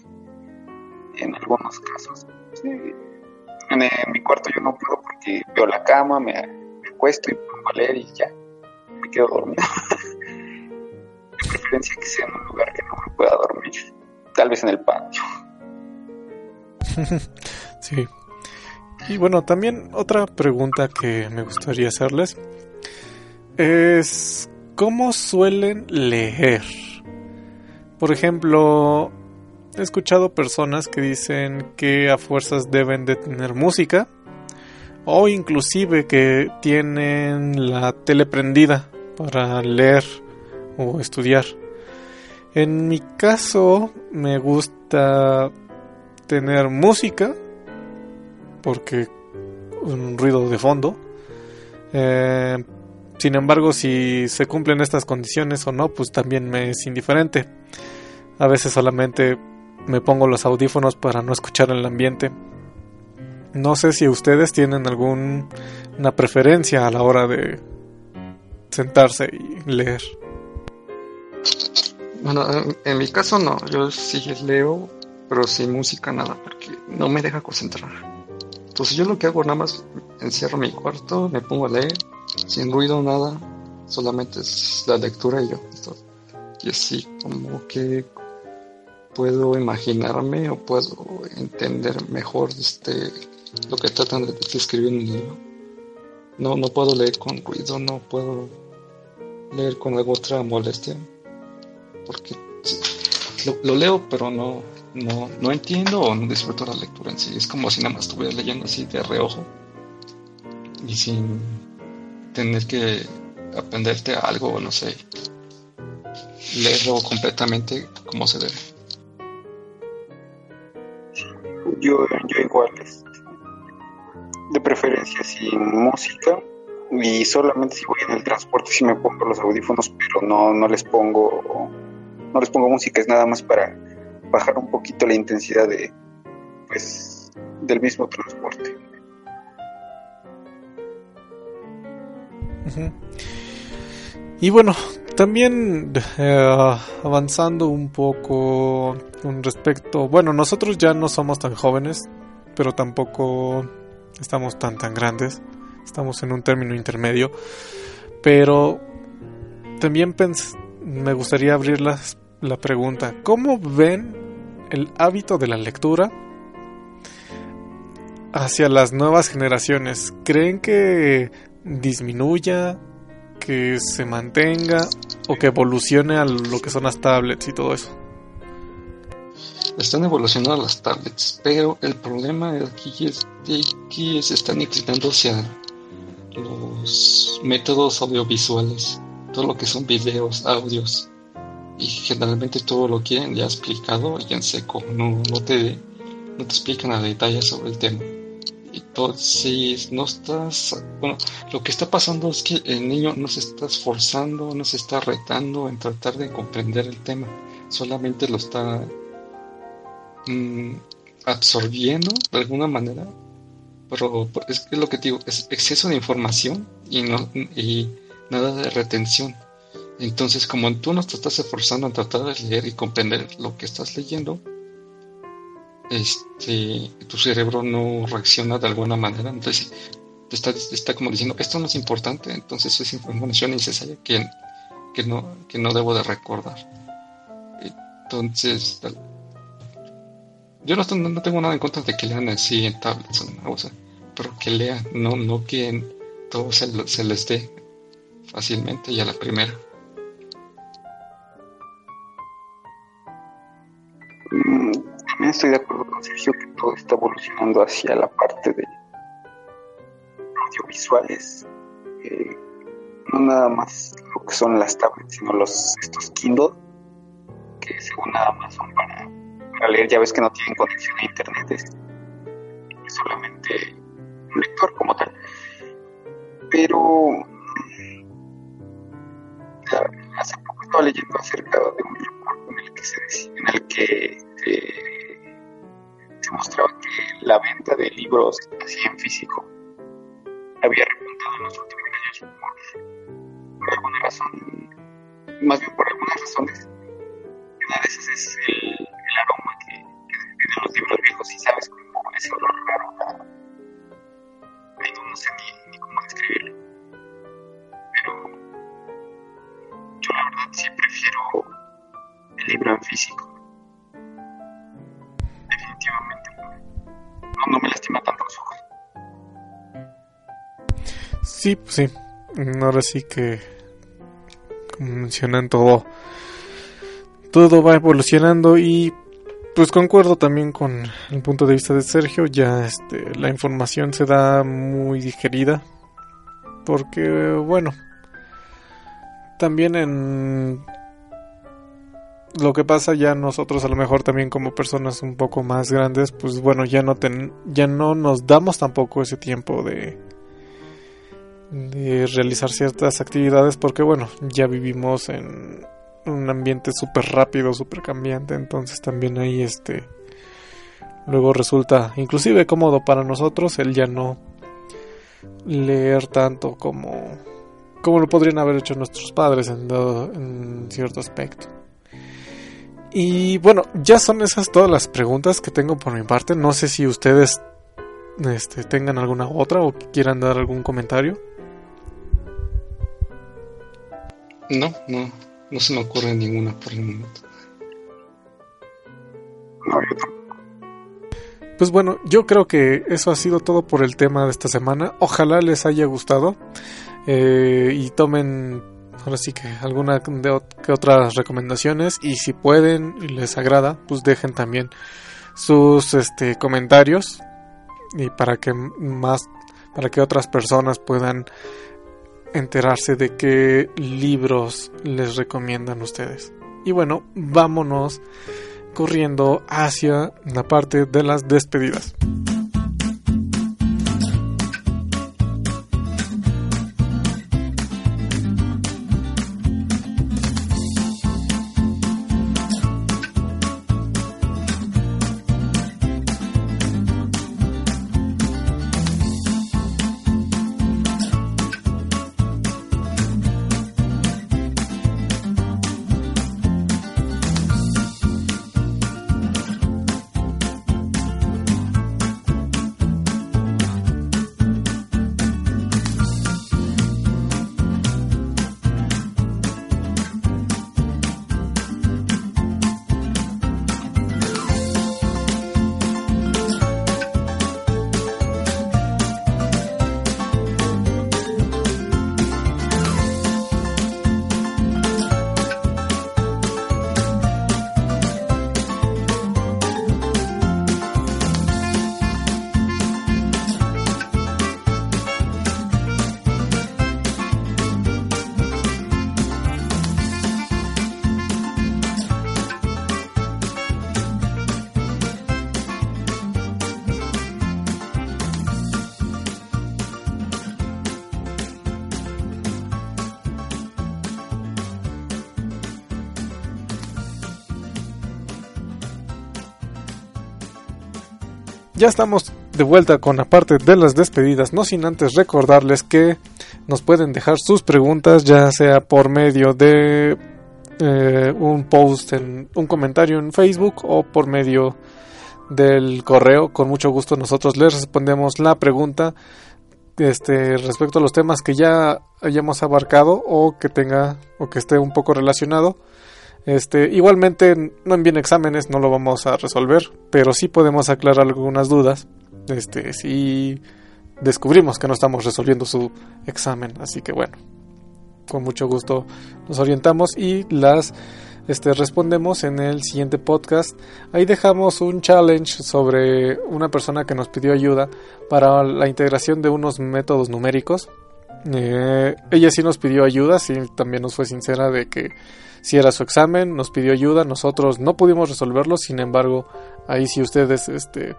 En algunos casos. En, mi cuarto yo no puedo porque veo la cama, me, acuesto y pongo a leer y ya. Me quedo dormido. de preferencia que sea en un lugar que no me pueda dormir tal vez en el patio. sí. Y bueno, también otra pregunta que me gustaría hacerles es ¿cómo suelen leer? Por ejemplo, he escuchado personas que dicen que a fuerzas deben de tener música o inclusive que tienen la tele prendida para leer o estudiar. En mi caso me gusta tener música porque un ruido de fondo. Eh, sin embargo, si se cumplen estas condiciones o no, pues también me es indiferente. A veces solamente me pongo los audífonos para no escuchar el ambiente. No sé si ustedes tienen alguna preferencia a la hora de sentarse y leer. Bueno, en, mi caso no, yo sí leo, pero sin música nada, porque no me deja concentrar. Entonces yo lo que hago nada más encierro mi cuarto, me pongo a leer, sin ruido, nada, solamente es la lectura y yo. y así como que puedo imaginarme o puedo entender mejor este lo que tratan de escribir en el libro. No, no puedo leer con ruido, no puedo leer con alguna otra molestia porque lo, leo, pero no, no, no entiendo o no disfruto la lectura en sí. Es como si nada más estuviera leyendo así de reojo y sin tener que aprenderte algo, no sé, leerlo completamente como se debe. Yo, yo igual, de preferencia sin música y solamente si voy en el transporte si me pongo los audífonos, pero no, no les pongo no les pongo música, es nada más para bajar un poquito la intensidad de pues del mismo transporte. Y bueno, también eh, avanzando un poco con respecto, bueno, nosotros ya no somos tan jóvenes, pero tampoco estamos tan tan grandes, estamos en un término intermedio, pero también me gustaría abrir las la pregunta, ¿cómo ven el hábito de la lectura hacia las nuevas generaciones? ¿Creen que disminuya, que se mantenga o que evolucione a lo que son las tablets y todo eso? Están evolucionando las tablets, pero el problema aquí es que se están inclinando hacia los métodos audiovisuales, todo lo que son videos, audios y generalmente todo lo quieren ya explicado y en seco, no, no te no te explican a detalle sobre el tema. Entonces, no estás, bueno, lo que está pasando es que el niño no se está esforzando, no se está retando en tratar de comprender el tema, solamente lo está mm, absorbiendo de alguna manera, pero es que lo que digo, es exceso de información y, no, y nada de retención. Entonces, como tú no te estás esforzando en tratar de leer y comprender lo que estás leyendo, este, tu cerebro no reacciona de alguna manera. Entonces, te está, está como diciendo, esto no es importante, entonces es información innecesaria que, que, no, que no debo de recordar. Entonces, yo no, no, tengo nada en contra de que lean así en tablets o sea, pero que lean, no, no que todo se, les dé fácilmente y a la primera. Estoy de acuerdo con Sergio que todo está evolucionando hacia la parte de audiovisuales. Eh, no nada más lo que son las tablets, sino los estos Kindle, que según nada más son para, leer, ya ves que no tienen conexión a internet, es, solamente un lector como tal. Pero hace poco estaba leyendo acerca de un libro en el que se en el que eh, mostraba que la venta de libros así en físico había repuntado en los últimos años por, alguna razón, más bien por algunas razones. Una de esas es el, aroma que, tienen los libros viejos y sabes cómo ese olor raro. Ahí no, sé ni, ni cómo describirlo. Pero yo la verdad sí prefiero el libro en físico Sí, pues sí. Ahora sí que, como mencionan, todo, todo va evolucionando y pues concuerdo también con el punto de vista de Sergio. Ya este, la información se da muy digerida. Porque, bueno, también en lo que pasa ya nosotros a lo mejor también como personas un poco más grandes, pues bueno, ya no ten, ya no nos damos tampoco ese tiempo de de realizar ciertas actividades porque bueno, ya vivimos en un ambiente súper rápido, súper cambiante, entonces también ahí este luego resulta inclusive cómodo para nosotros el ya no leer tanto como como lo podrían haber hecho nuestros padres en, en cierto aspecto. Y bueno, ya son esas todas las preguntas que tengo por mi parte. No sé si ustedes este, tengan alguna otra o quieran dar algún comentario. No, no, no se me ocurre ninguna por el momento. Pues bueno, yo creo que eso ha sido todo por el tema de esta semana. Ojalá les haya gustado eh, y tomen ahora sí que alguna de que otras recomendaciones y si pueden y les agrada, pues dejen también sus este comentarios y para que más para que otras personas puedan enterarse de qué libros les recomiendan ustedes. Y bueno, vámonos corriendo hacia la parte de las despedidas. Ya estamos de vuelta con la parte de las despedidas, no sin antes recordarles que nos pueden dejar sus preguntas, ya sea por medio de eh, un post en un comentario en Facebook o por medio del correo. Con mucho gusto nosotros les respondemos la pregunta este respecto a los temas que ya hayamos abarcado o que tenga o que esté un poco relacionado. Este, igualmente no envíen exámenes, no lo vamos a resolver, pero sí podemos aclarar algunas dudas. Este, si descubrimos que no estamos resolviendo su examen, así que bueno, con mucho gusto nos orientamos y las este, respondemos en el siguiente podcast. Ahí dejamos un challenge sobre una persona que nos pidió ayuda para la integración de unos métodos numéricos. Eh, ella sí nos pidió ayuda, sí también nos fue sincera de que si era su examen, nos pidió ayuda, nosotros no pudimos resolverlo, sin embargo, ahí si ustedes este,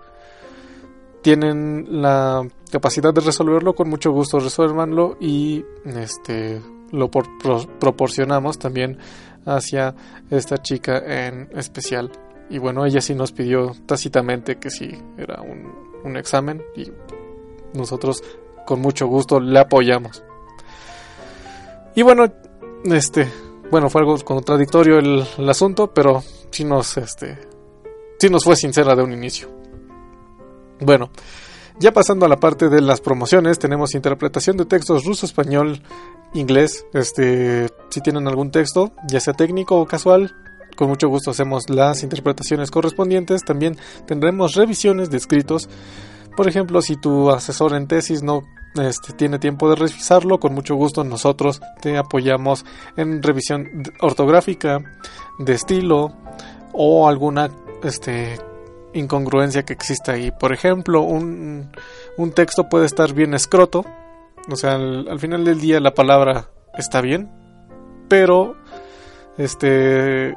tienen la capacidad de resolverlo, con mucho gusto resuélvanlo y este lo proporcionamos también hacia esta chica en especial. Y bueno, ella sí nos pidió tácitamente que sí era un, un examen y nosotros con mucho gusto le apoyamos. Y bueno, este, bueno, fue algo contradictorio el, asunto, pero sí nos, este, sí nos fue sincera de un inicio. Bueno, ya pasando a la parte de las promociones, tenemos interpretación de textos ruso, español, inglés. Este, si tienen algún texto, ya sea técnico o casual, con mucho gusto hacemos las interpretaciones correspondientes. También tendremos revisiones de escritos. Por ejemplo, si tu asesor en tesis no este, tiene tiempo de revisarlo, con mucho gusto nosotros te apoyamos en revisión ortográfica, de estilo o alguna este, incongruencia que exista ahí. Por ejemplo, un, un texto puede estar bien escroto, o sea, al, final del día la palabra está bien, pero este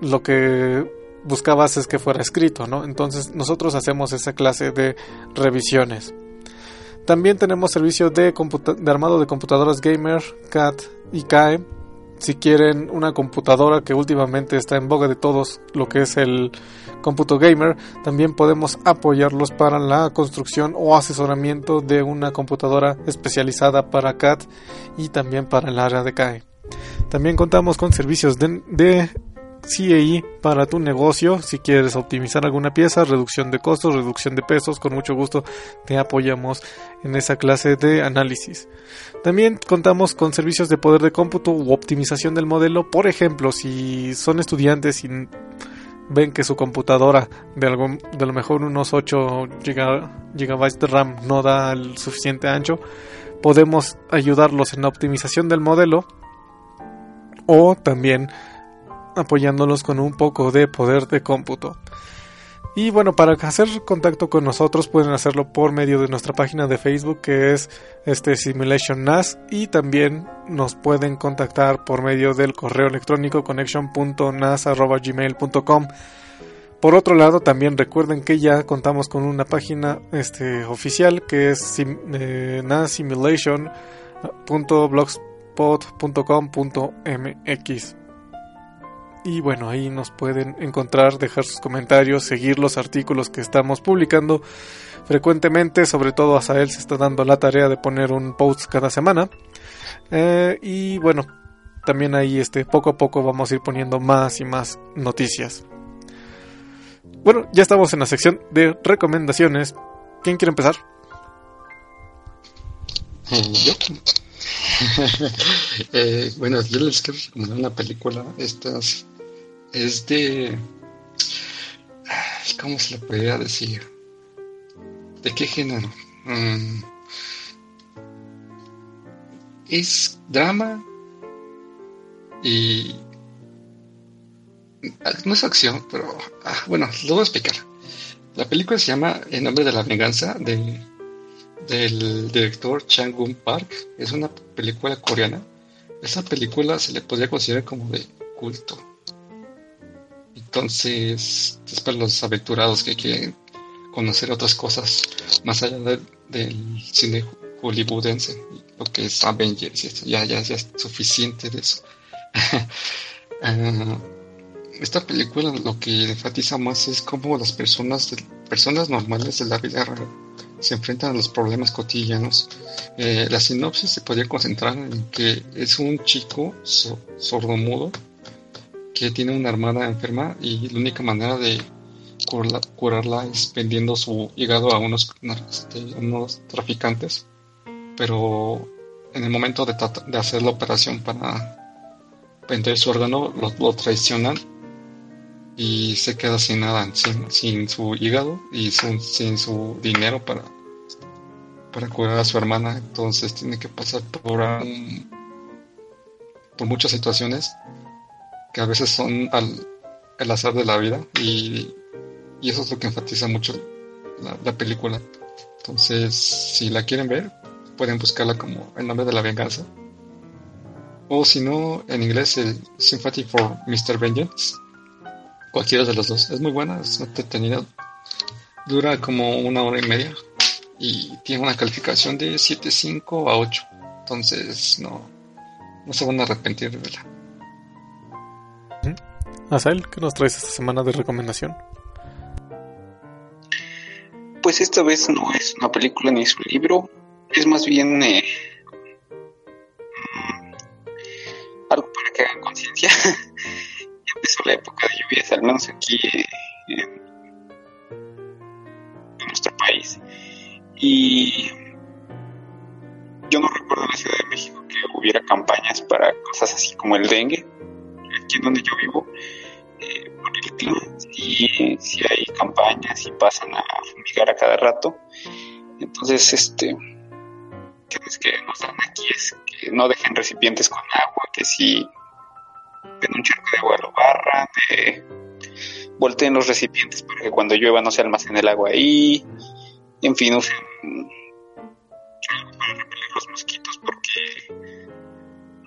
lo que buscabas es que fuera escrito, ¿no? Entonces nosotros hacemos esa clase de revisiones. También tenemos servicio de, de armado de computadoras gamer, CAT y CAE si quieren una computadora que últimamente está en boga de todos, lo que es el cómputo gamer, también podemos apoyarlos para la construcción o asesoramiento de una computadora especializada para CAD y también para el área de CAE. También contamos con servicios de CAI para tu negocio. Si quieres optimizar alguna pieza, reducción de costos, reducción de pesos, con mucho gusto te apoyamos en esa clase de análisis. También contamos con servicios de poder de cómputo u optimización del modelo. Por ejemplo, si son estudiantes y ven que su computadora de, algo, de lo mejor unos 8 GB de RAM no da el suficiente ancho, podemos ayudarlos en la optimización del modelo o también apoyándolos con un poco de poder de cómputo. Y bueno, para hacer contacto con nosotros pueden hacerlo por medio de nuestra página de Facebook que es este Simulation NAS y también nos pueden contactar por medio del correo electrónico connection.nas@gmail.com. Por otro lado, también recuerden que ya contamos con una página este, oficial que es sim, eh. Y bueno, ahí nos pueden encontrar, dejar sus comentarios, seguir los artículos que estamos publicando frecuentemente. Sobre todo a Sael se está dando la tarea de poner un post cada semana. Eh, y bueno, también ahí este, poco a poco vamos a ir poniendo más y más noticias. Bueno, ya estamos en la sección de recomendaciones. ¿Quién quiere empezar? Yo. eh, bueno, yo les quiero recomendar una película. Estas es de... ¿Cómo se le podría decir? ¿De qué género? Mm. es drama y... No es acción, pero... Ah, bueno, lo voy a explicar. La película se llama El nombre de la venganza de, del director Chang Gun Park. Es una película coreana. Esa película se le podría considerar como de culto entonces, después los aventurados que quieren conocer otras cosas más allá del cine hollywoodense, lo que es Avengers, ya, ya, ya es suficiente de eso. Ah, esta película lo que enfatiza más es cómo las personas personas normales de la vida real se enfrentan a los problemas cotidianos. Eh, la sinopsis se podría concentrar en que es un chico sordomudo que tiene una hermana enferma y la única manera de curarla, es vendiendo su hígado a unos, unos traficantes. Pero en el momento de, hacer la operación para vender su órgano, lo, traicionan y se queda sin nada, sin, su hígado y sin, su dinero para, para curar a su hermana. Entonces tiene que pasar por, por muchas situaciones que a veces son al, el azar de la vida y, eso es lo que enfatiza mucho la, la película. Entonces, si la quieren ver, pueden buscarla como El nombre de la venganza. O si no, en inglés, el Sympathy for Mr. Vengeance. Cualquiera de los dos. Es muy buena, es entretenida. Dura como una hora y media. Y tiene una calificación de 7.5 a 8. Entonces, no, no se van a arrepentir de verla. Asael, ¿qué nos traes esta semana de recomendación? Pues esta vez no es una película ni es un libro, es más bien eh, mm, algo para que hagan conciencia. empezó la época de lluvias, al menos aquí en, nuestro país. Y yo no recuerdo en la Ciudad de México que hubiera campañas para cosas así como el dengue. Aquí en donde yo vivo, sí, sí hay campañas y pasan a fumigar a cada rato. Entonces, este, que nos dan aquí es que no dejen recipientes con agua, que si ven un charco de agua lo barran, de volteen los recipientes para que cuando llueva no se almacene el agua ahí, en fin, usen para repeler los mosquitos porque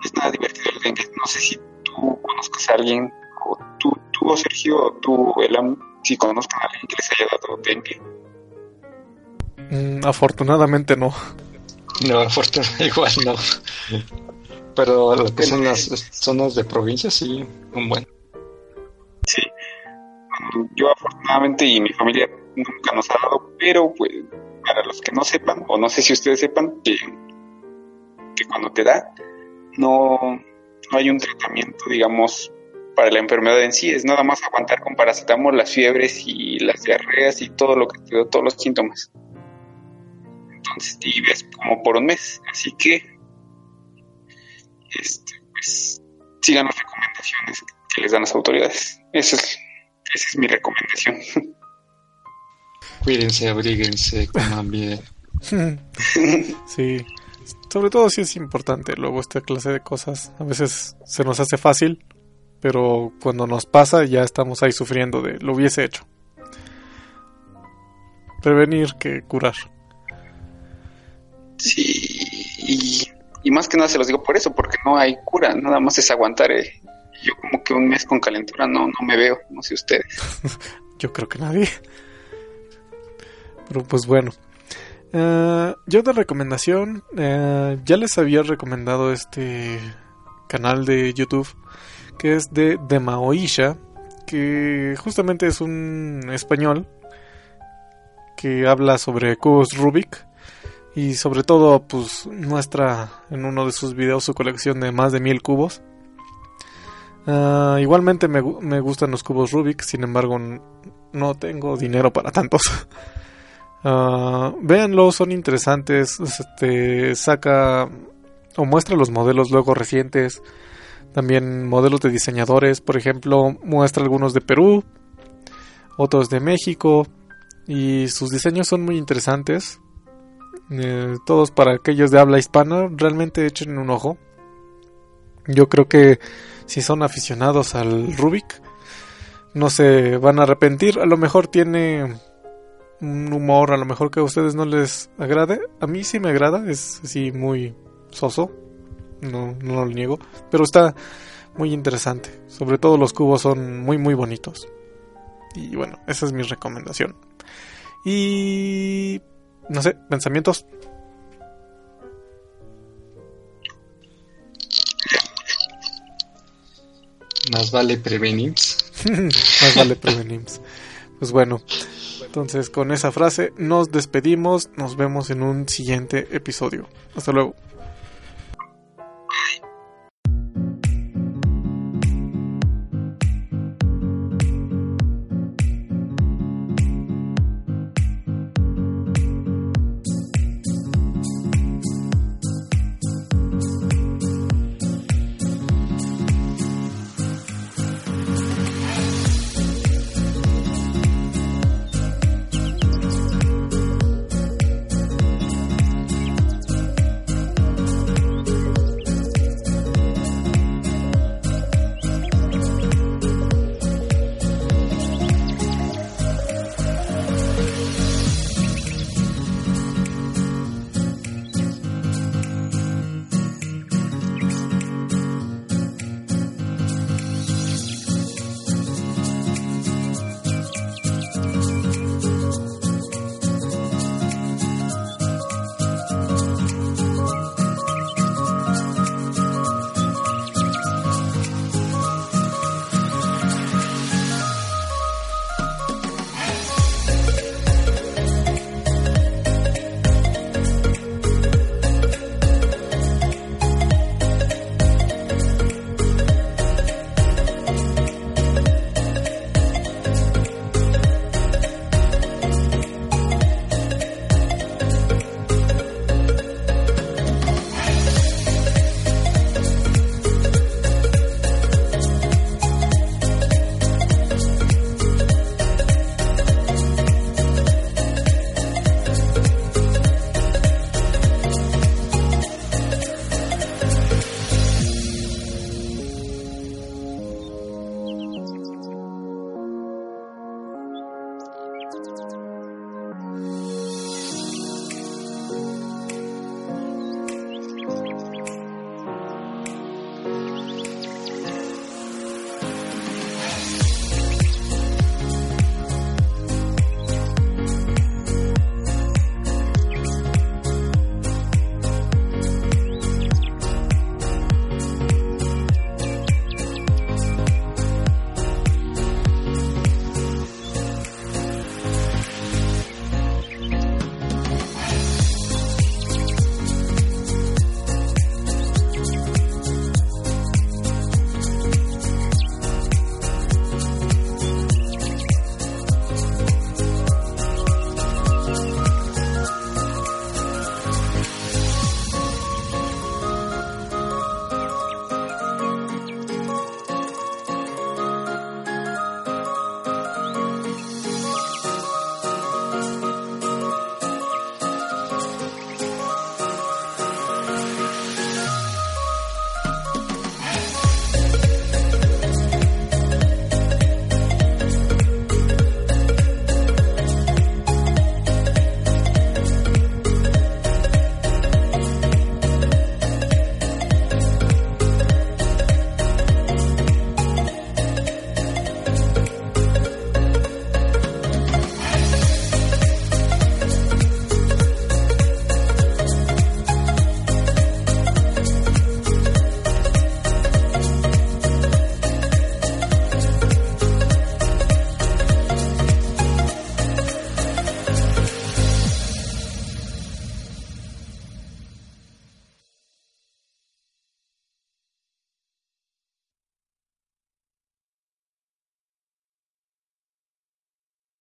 es nada divertido el dengue. No sé si tú conozcas a alguien, o tú, tú o Sergio, tú, Elam, si conozcan a alguien que les haya dado dengue. Mm, afortunadamente no. No, afortunadamente igual no. Pero lo que son las zonas de provincia sí, un buen. Sí. Yo afortunadamente y mi familia nunca nos ha dado, pero pues para los que no sepan, o no sé si ustedes sepan, que, que cuando te da, no, no hay un tratamiento, digamos, para la enfermedad en sí, es nada más aguantar con paracetamol las fiebres y las diarreas y todo lo que te da, todos los síntomas entonces vives como por un mes. Así que, este, pues, sigan las recomendaciones que les dan las autoridades. Eso es, esa es mi recomendación. Cuídense, abríguense, coman bien. sí, sobre todo si es importante. Luego esta clase de cosas a veces se nos hace fácil, pero cuando nos pasa ya estamos ahí sufriendo de lo hubiese hecho. Prevenir que curar. Sí, y, más que nada se los digo por eso, porque no hay cura, nada más es aguantar. Eh. Yo como que un mes con calentura no, no me veo, no sé ustedes. yo creo que nadie. Pero pues bueno. Eh, yo de recomendación, eh, ya les había recomendado este canal de YouTube que es de Demaoisha, que justamente es un español que habla sobre cubos Rubik y sobre todo pues muestra en uno de sus videos su colección de más de mil cubos. Ah, igualmente me, gustan los cubos Rubik, sin embargo no tengo dinero para tantos. uh, son interesantes. Este, saca o muestra los modelos luego recientes. También modelos de diseñadores, por ejemplo, muestra algunos de Perú, otros de México. Y sus diseños son muy interesantes. Eh, todos para aquellos de habla hispana, realmente echen un ojo. Yo creo que si son aficionados al Rubik, no se van a arrepentir. A lo mejor tiene un humor, a lo mejor que a ustedes no les agrade. A mí sí me agrada, es así muy soso, no, no lo niego, pero está muy interesante. Sobre todo los cubos son muy muy bonitos. Y bueno, esa es mi recomendación. Y no sé, pensamientos. Más vale prevenir. Más vale prevenir. Pues bueno, Entonces, con esa frase nos despedimos. Nos vemos en un siguiente episodio. Hasta luego.